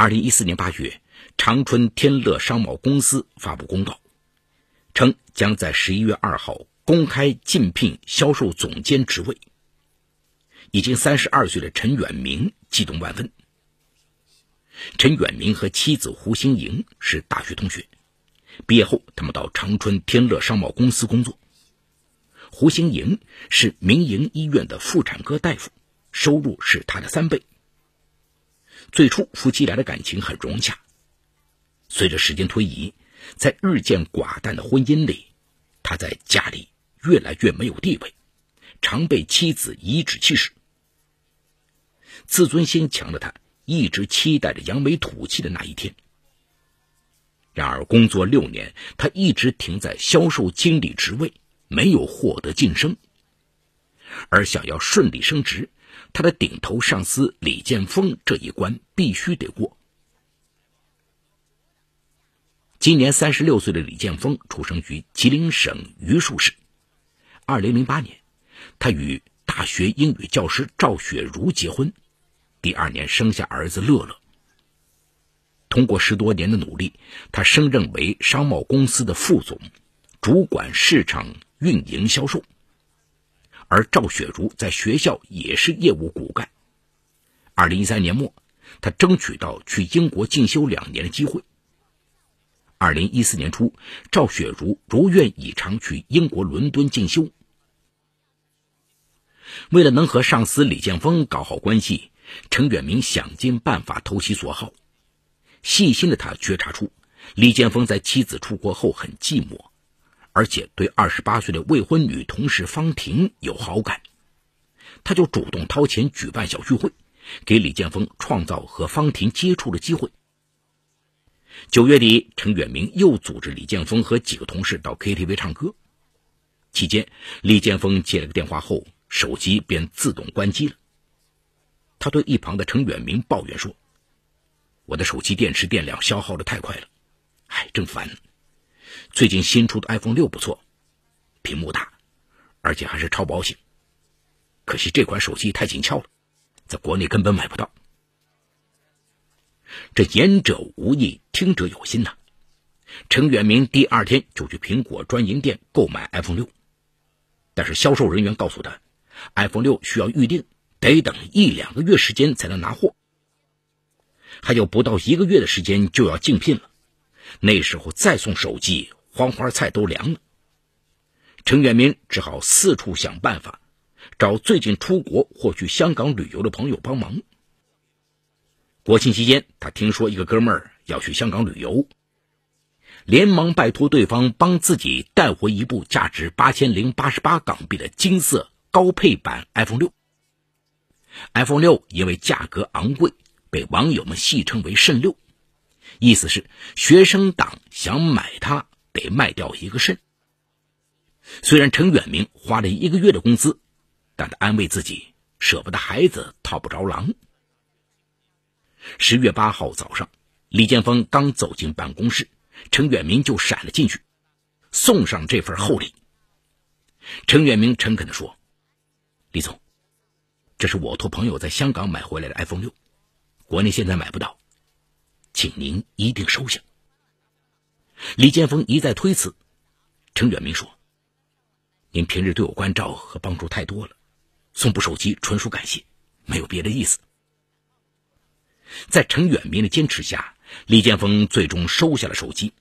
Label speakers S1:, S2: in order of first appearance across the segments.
S1: 二零一四年八月，长春天乐商贸公司发布公告，称将在十一月二号公开竞聘销售总监职位。已经三十二岁的陈远明激动万分。陈远明和妻子胡兴莹是大学同学，毕业后他们到长春天乐商贸公司工作。胡兴莹是民营医院的妇产科大夫，收入是他的三倍。最初夫妻俩的感情很融洽，随着时间推移，在日渐寡淡的婚姻里，他在家里越来越没有地位，常被妻子颐指气使。自尊心强的他一直期待着扬眉吐气的那一天。然而，工作六年，他一直停在销售经理职位，没有获得晋升。而想要顺利升职，他的顶头上司李建峰这一关必须得过。今年三十六岁的李建峰出生于吉林省榆树市。二零零八年，他与大学英语教师赵雪茹结婚，第二年生下儿子乐乐。通过十多年的努力，他升任为商贸公司的副总，主管市场运营销售。而赵雪茹在学校也是业务骨干。二零一三年末，他争取到去英国进修两年的机会。二零一四年初，赵雪茹如愿以偿去英国伦敦进修。为了能和上司李建峰搞好关系，程远明想尽办法投其所好。细心的他觉察出，李建峰在妻子出国后很寂寞。而且对二十八岁的未婚女同事方婷有好感，他就主动掏钱举办小聚会，给李建峰创造和方婷接触的机会。九月底，程远明又组织李建峰和几个同事到 KTV 唱歌，期间李建峰接了个电话后，手机便自动关机了。他对一旁的程远明抱怨说：“我的手机电池电量消耗的太快了，哎，真烦。”最近新出的 iPhone 六不错，屏幕大，而且还是超薄型。可惜这款手机太紧俏了，在国内根本买不到。这言者无意，听者有心呐。程远明第二天就去苹果专营店购买 iPhone 六，但是销售人员告诉他，iPhone 六需要预定，得等一两个月时间才能拿货，还有不到一个月的时间就要竞聘了。那时候再送手机，黄花菜都凉了。程远明只好四处想办法，找最近出国或去香港旅游的朋友帮忙。国庆期间，他听说一个哥们儿要去香港旅游，连忙拜托对方帮自己带回一部价值八千零八十八港币的金色高配版 iPhone 六。iPhone 六因为价格昂贵，被网友们戏称为“肾六”。意思是，学生党想买它得卖掉一个肾。虽然程远明花了一个月的工资，但他安慰自己，舍不得孩子套不着狼。十月八号早上，李建峰刚走进办公室，程远明就闪了进去，送上这份厚礼。程远明诚恳地说：“李总，这是我托朋友在香港买回来的 iPhone 六，国内现在买不到。”请您一定收下。李建峰一再推辞，程远明说：“您平日对我关照和帮助太多了，送部手机纯属感谢，没有别的意思。”在程远明的坚持下，李建峰最终收下了手机。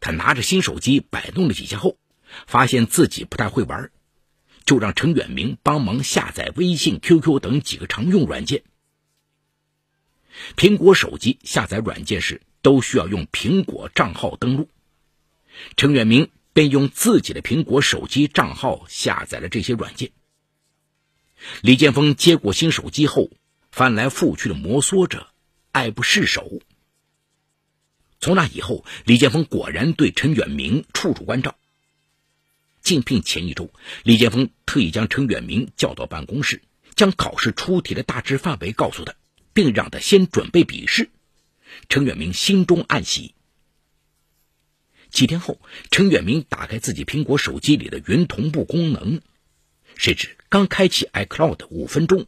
S1: 他拿着新手机摆弄了几下后，发现自己不太会玩，就让程远明帮忙下载微信、QQ 等几个常用软件。苹果手机下载软件时都需要用苹果账号登录，程远明便用自己的苹果手机账号下载了这些软件。李建峰接过新手机后，翻来覆去的摩挲着，爱不释手。从那以后，李建峰果然对陈远明处处关照。竞聘前一周，李建峰特意将陈远明叫到办公室，将考试出题的大致范围告诉他。并让他先准备笔试，程远明心中暗喜。几天后，程远明打开自己苹果手机里的云同步功能，谁知刚开启 iCloud 五分钟，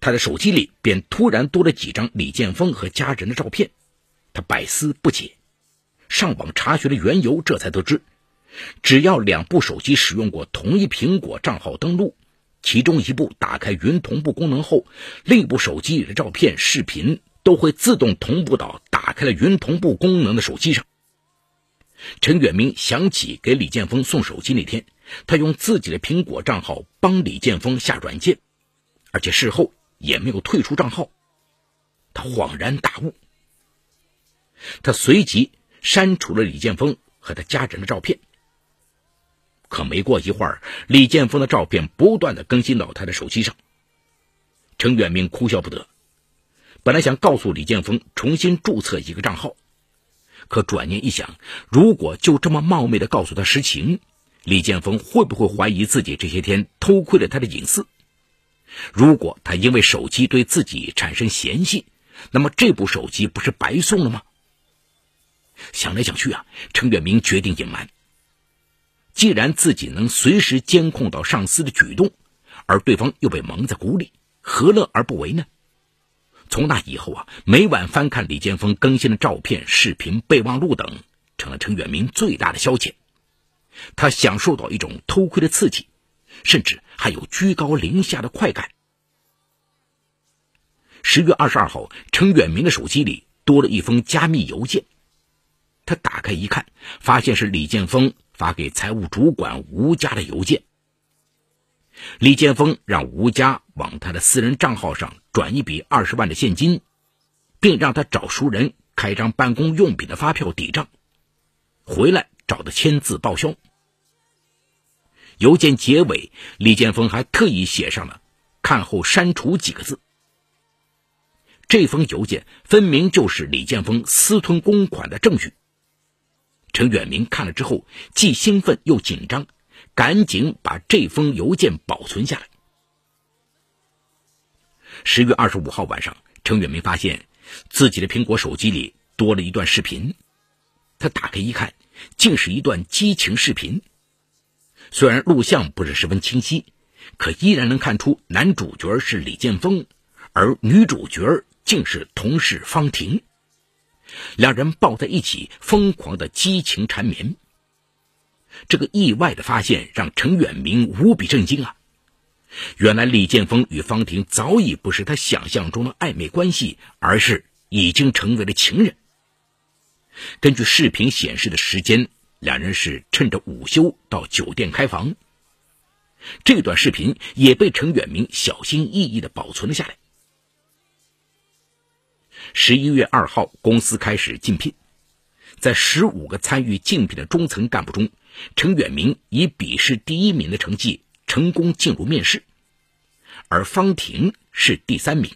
S1: 他的手机里便突然多了几张李建峰和家人的照片，他百思不解，上网查询了缘由，这才得知，只要两部手机使用过同一苹果账号登录，其中一部打开云同步功能后，另一部手机里的照片、视频都会自动同步到打开了云同步功能的手机上。陈远明想起给李建峰送手机那天，他用自己的苹果账号帮李建峰下软件，而且事后也没有退出账号。他恍然大悟，他随即删除了李建峰和他家人的照片。可没过一会儿，李建峰的照片不断的更新到他的手机上。陈远明哭笑不得，本来想告诉李建峰重新注册一个账号。可转念一想，如果就这么冒昧的告诉他实情，李建峰会不会怀疑自己这些天偷窥了他的隐私？如果他因为手机对自己产生嫌隙，那么这部手机不是白送了吗？想来想去啊，程远明决定隐瞒。既然自己能随时监控到上司的举动，而对方又被蒙在鼓里，何乐而不为呢？从那以后啊，每晚翻看李建峰更新的照片、视频、备忘录等，成了陈远明最大的消遣。他享受到一种偷窥的刺激，甚至还有居高临下的快感。十月二十二号，陈远明的手机里多了一封加密邮件。他打开一看，发现是李建峰发给财务主管吴家的邮件。李建峰让吴家往他的私人账号上转一笔二十万的现金，并让他找熟人开张办公用品的发票抵账，回来找他签字报销。邮件结尾，李建峰还特意写上了“看后删除”几个字。这封邮件分明就是李建峰私吞公款的证据。陈远明看了之后，既兴奋又紧张。赶紧把这封邮件保存下来。十月二十五号晚上，程远明发现自己的苹果手机里多了一段视频。他打开一看，竟是一段激情视频。虽然录像不是十分清晰，可依然能看出男主角是李建峰，而女主角竟是同事方婷。两人抱在一起，疯狂的激情缠绵。这个意外的发现让陈远明无比震惊啊！原来李建峰与方婷早已不是他想象中的暧昧关系，而是已经成为了情人。根据视频显示的时间，两人是趁着午休到酒店开房。这段视频也被陈远明小心翼翼的保存了下来。十一月二号，公司开始竞聘，在十五个参与竞聘的中层干部中。陈远明以笔试第一名的成绩成功进入面试，而方婷是第三名。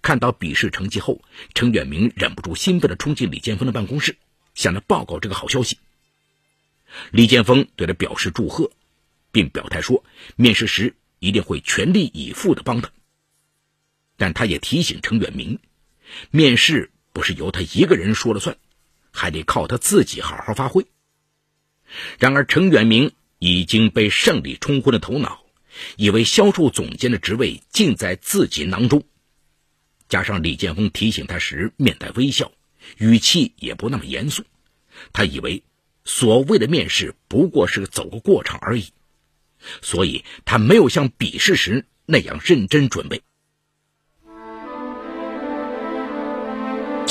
S1: 看到笔试成绩后，陈远明忍不住兴奋地冲进李建峰的办公室，向他报告这个好消息。李建峰对他表示祝贺，并表态说面试时一定会全力以赴地帮他。但他也提醒陈远明，面试不是由他一个人说了算，还得靠他自己好好发挥。然而，程远明已经被胜利冲昏了头脑，以为销售总监的职位尽在自己囊中。加上李建峰提醒他时面带微笑，语气也不那么严肃，他以为所谓的面试不过是走个过场而已，所以他没有像笔试时那样认真准备。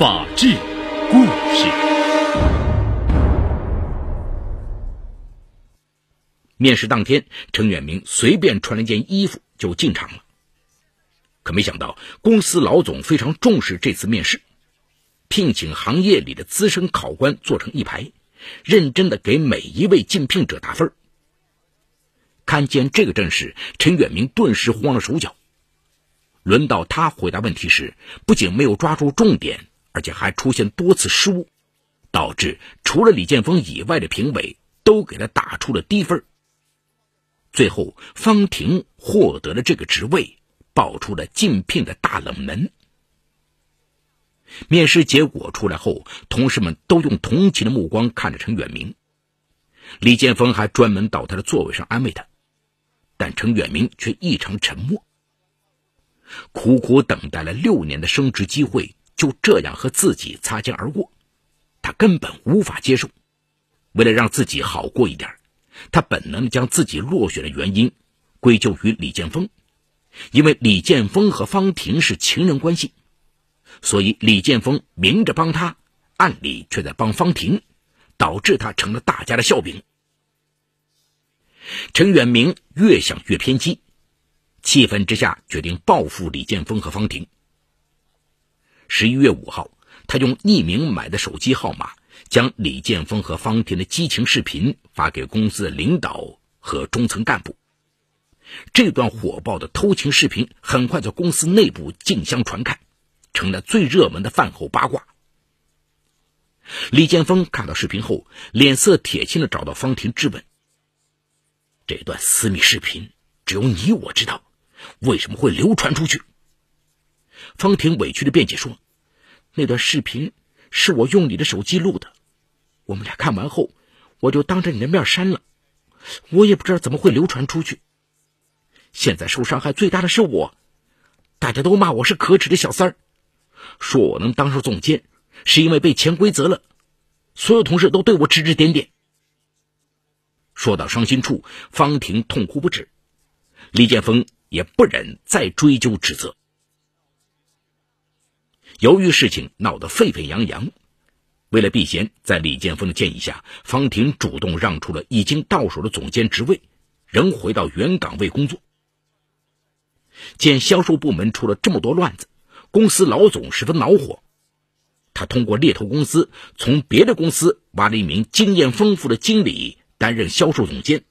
S2: 法治故事。
S1: 面试当天，陈远明随便穿了件衣服就进场了。可没想到，公司老总非常重视这次面试，聘请行业里的资深考官坐成一排，认真的给每一位竞聘者打分。看见这个阵势，陈远明顿时慌了手脚。轮到他回答问题时，不仅没有抓住重点，而且还出现多次失误，导致除了李建峰以外的评委都给他打出了低分。最后，方婷获得了这个职位，爆出了竞聘的大冷门。面试结果出来后，同事们都用同情的目光看着陈远明。李建峰还专门到他的座位上安慰他，但陈远明却异常沉默。苦苦等待了六年的升职机会，就这样和自己擦肩而过，他根本无法接受。为了让自己好过一点，他本能将自己落选的原因归咎于李建峰，因为李建峰和方婷是情人关系，所以李建峰明着帮他，暗里却在帮方婷，导致他成了大家的笑柄。陈远明越想越偏激。气愤之下，决定报复李建峰和方婷。十一月五号，他用匿名买的手机号码，将李建峰和方婷的激情视频发给公司的领导和中层干部。这段火爆的偷情视频很快在公司内部竞相传开，成了最热门的饭后八卦。李建峰看到视频后，脸色铁青的找到方婷质问：“这段私密视频只有你我知道。”为什么会流传出去？方婷委屈的辩解说：“那段视频是我用你的手机录的，我们俩看完后，我就当着你的面删了。我也不知道怎么会流传出去。现在受伤害最大的是我，大家都骂我是可耻的小三儿，说我能当上总监是因为被潜规则了，所有同事都对我指指点点。”说到伤心处，方婷痛哭不止。李建峰。也不忍再追究指责。由于事情闹得沸沸扬扬，为了避嫌，在李建峰的建议下，方婷主动让出了已经到手的总监职位，仍回到原岗位工作。见销售部门出了这么多乱子，公司老总十分恼火。他通过猎头公司从别的公司挖了一名经验丰富的经理担任销售总监。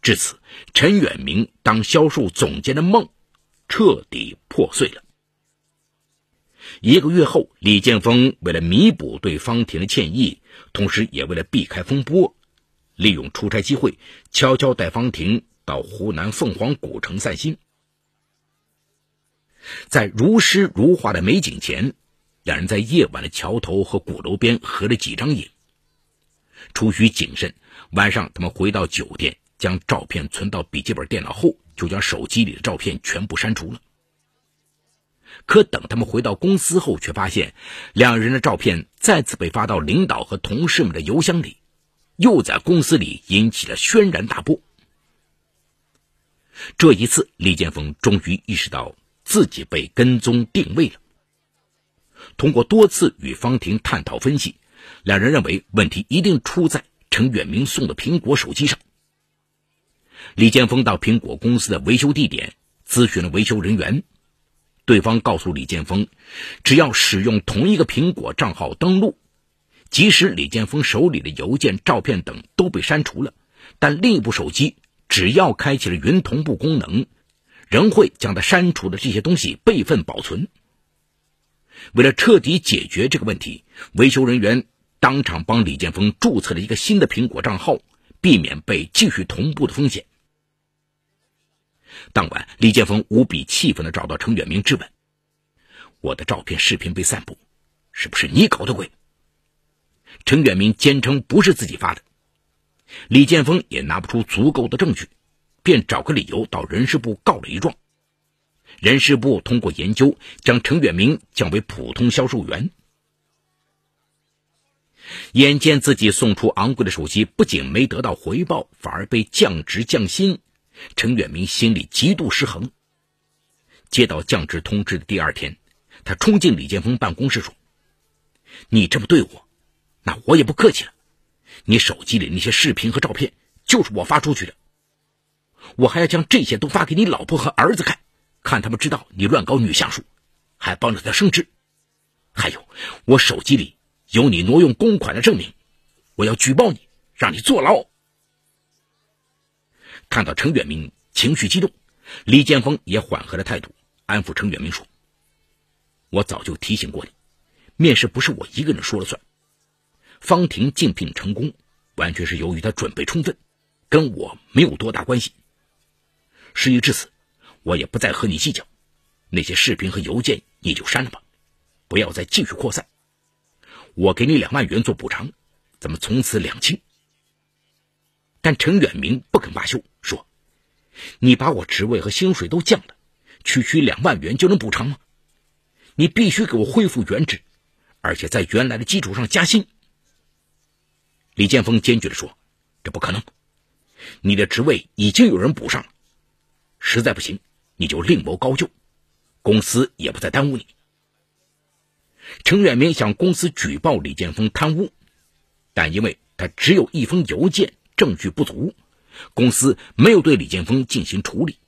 S1: 至此，陈远明当销售总监的梦彻底破碎了。一个月后，李建峰为了弥补对方婷的歉意，同时也为了避开风波，利用出差机会，悄悄带方婷到湖南凤凰古城散心。在如诗如画的美景前，两人在夜晚的桥头和鼓楼边合了几张影。出于谨慎，晚上他们回到酒店。将照片存到笔记本电脑后，就将手机里的照片全部删除了。可等他们回到公司后，却发现两人的照片再次被发到领导和同事们的邮箱里，又在公司里引起了轩然大波。这一次，李建峰终于意识到自己被跟踪定位了。通过多次与方婷探讨分析，两人认为问题一定出在程远明送的苹果手机上。李建峰到苹果公司的维修地点咨询了维修人员，对方告诉李建峰，只要使用同一个苹果账号登录，即使李建峰手里的邮件、照片等都被删除了，但另一部手机只要开启了云同步功能，仍会将他删除的这些东西备份保存。为了彻底解决这个问题，维修人员当场帮李建峰注册了一个新的苹果账号，避免被继续同步的风险。当晚，李建峰无比气愤地找到程远明质问：“我的照片、视频被散布，是不是你搞的鬼？”程远明坚称不是自己发的。李建峰也拿不出足够的证据，便找个理由到人事部告了一状。人事部通过研究，将程远明降为普通销售员。眼见自己送出昂贵的手机，不仅没得到回报，反而被降职降薪。陈远明心里极度失衡。接到降职通知的第二天，他冲进李建峰办公室说：“你这么对我，那我也不客气了。你手机里那些视频和照片就是我发出去的，我还要将这些都发给你老婆和儿子看，看他们知道你乱搞女下属，还帮着他升职。还有，我手机里有你挪用公款的证明，我要举报你，让你坐牢。”看到陈远明情绪激动，李建峰也缓和了态度，安抚陈远明说：“我早就提醒过你，面试不是我一个人说了算。方婷竞聘成功，完全是由于她准备充分，跟我没有多大关系。事已至此，我也不再和你计较。那些视频和邮件你就删了吧，不要再继续扩散。我给你两万元做补偿，咱们从此两清。”但陈远明不肯罢休，：“你把我职位和薪水都降了，区区两万元就能补偿吗？你必须给我恢复原职，而且在原来的基础上加薪。”李建峰坚决地说：“这不可能，你的职位已经有人补上了，实在不行你就另谋高就，公司也不再耽误你。”陈远明向公司举报李建峰贪污，但因为他只有一封邮件。证据不足，公司没有对李建峰进行处理。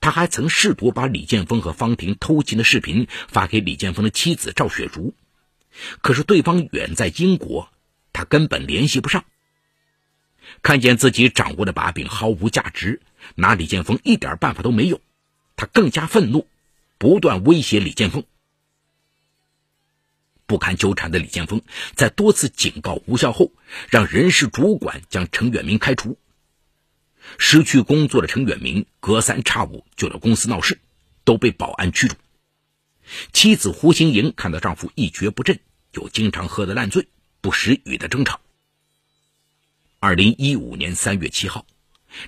S1: 他还曾试图把李建峰和方婷偷情的视频发给李建峰的妻子赵雪竹，可是对方远在英国，他根本联系不上。看见自己掌握的把柄毫无价值，拿李建峰一点办法都没有，他更加愤怒，不断威胁李建峰。不堪纠缠的李建峰在多次警告无效后，让人事主管将陈远明开除。失去工作的陈远明隔三差五就到公司闹事，都被保安驱逐。妻子胡新莹看到丈夫一蹶不振，又经常喝得烂醉，不时与他争吵。二零一五年三月七号，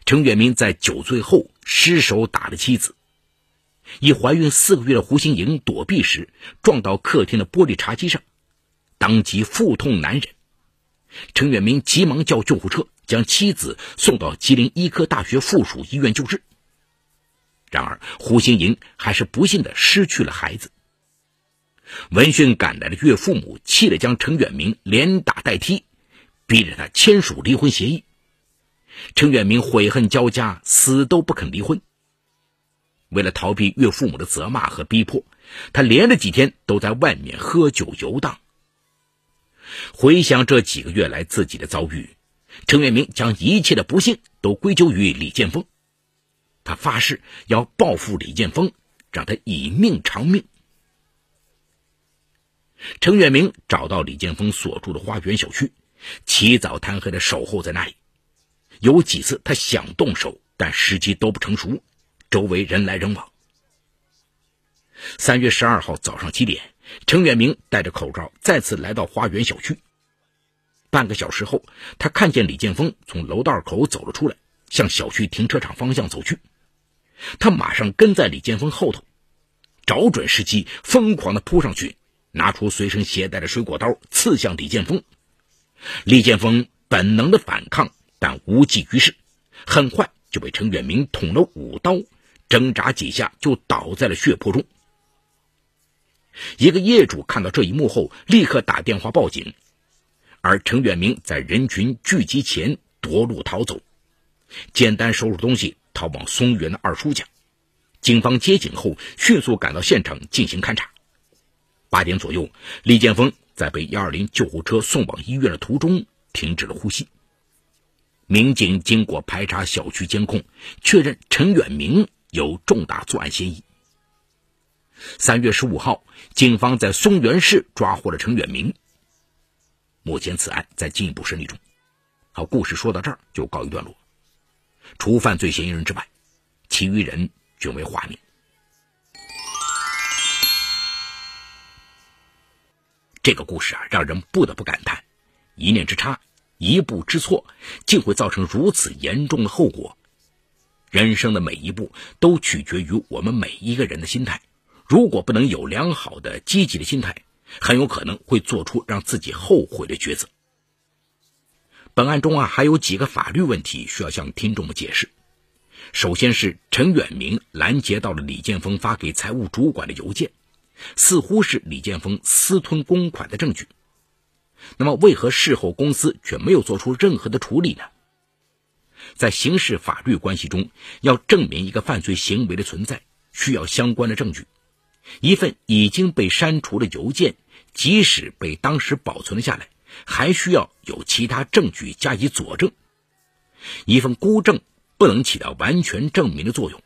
S1: 陈远明在酒醉后失手打了妻子。已怀孕四个月的胡新莹躲避时，撞到客厅的玻璃茶几上，当即腹痛难忍。陈远明急忙叫救护车，将妻子送到吉林医科大学附属医院救治。然而，胡新莹还是不幸的失去了孩子。闻讯赶来的岳父母气得将陈远明连打带踢，逼着他签署离婚协议。陈远明悔恨交加，死都不肯离婚。为了逃避岳父母的责骂和逼迫，他连着几天都在外面喝酒游荡。回想这几个月来自己的遭遇，陈远明将一切的不幸都归咎于李建峰。他发誓要报复李建峰，让他以命偿命。陈远明找到李建峰所住的花园小区，起早贪黑的守候在那里。有几次他想动手，但时机都不成熟。周围人来人往。三月十二号早上七点，程远明戴着口罩再次来到花园小区。半个小时后，他看见李建峰从楼道口走了出来，向小区停车场方向走去。他马上跟在李建峰后头，找准时机，疯狂的扑上去，拿出随身携带的水果刀刺向李建峰。李建峰本能的反抗，但无济于事，很快就被程远明捅了五刀。挣扎几下就倒在了血泊中。一个业主看到这一幕后，立刻打电话报警，而陈远明在人群聚集前夺路逃走，简单收拾东西逃往松原的二叔家。警方接警后，迅速赶到现场进行勘查。八点左右，李建峰在被幺二零救护车送往医院的途中停止了呼吸。民警经过排查小区监控，确认陈远明。有重大作案嫌疑。三月十五号，警方在松原市抓获了程远明。目前此案在进一步审理中。好，故事说到这儿就告一段落。除犯罪嫌疑人之外，其余人均为化名。这个故事啊，让人不得不感叹：一念之差，一步之错，竟会造成如此严重的后果。人生的每一步都取决于我们每一个人的心态。如果不能有良好的、积极的心态，很有可能会做出让自己后悔的抉择。本案中啊，还有几个法律问题需要向听众们解释。首先是陈远明拦截到了李建峰发给财务主管的邮件，似乎是李建峰私吞公款的证据。那么，为何事后公司却没有做出任何的处理呢？在刑事法律关系中，要证明一个犯罪行为的存在，需要相关的证据。一份已经被删除的邮件，即使被当时保存了下来，还需要有其他证据加以佐证。一份孤证不能起到完全证明的作用，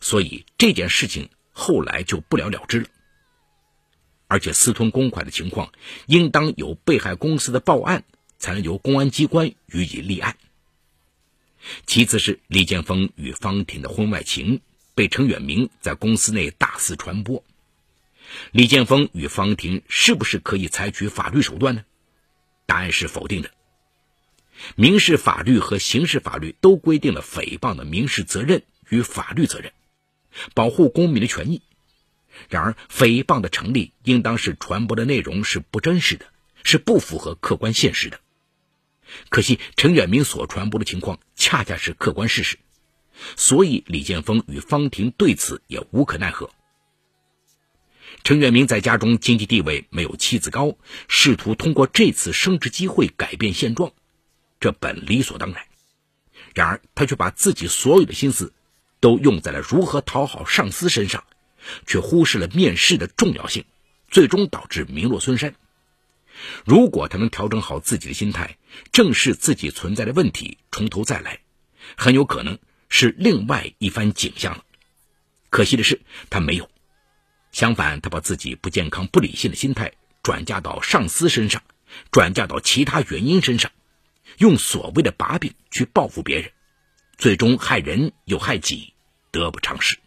S1: 所以这件事情后来就不了了之了。而且私吞公款的情况，应当有被害公司的报案，才能由公安机关予以立案。其次是李建峰与方婷的婚外情被程远明在公司内大肆传播，李建峰与方婷是不是可以采取法律手段呢？答案是否定的。民事法律和刑事法律都规定了诽谤的民事责任与法律责任，保护公民的权益。然而，诽谤的成立应当是传播的内容是不真实的，是不符合客观现实的。可惜，陈远明所传播的情况恰恰是客观事实，所以李建峰与方婷对此也无可奈何。陈远明在家中经济地位没有妻子高，试图通过这次升职机会改变现状。这本理所当然，然而他却把自己所有的心思都用在了如何讨好上司身上，却忽视了面试的重要性，最终导致名落孙山。如果他能调整好自己的心态，正视自己存在的问题，从头再来，很有可能是另外一番景象了。可惜的是，他没有，相反，他把自己不健康、不理性的心态转嫁到上司身上，转嫁到其他原因身上。用所谓的把柄去报复别人，最终害人又害己，得不偿失。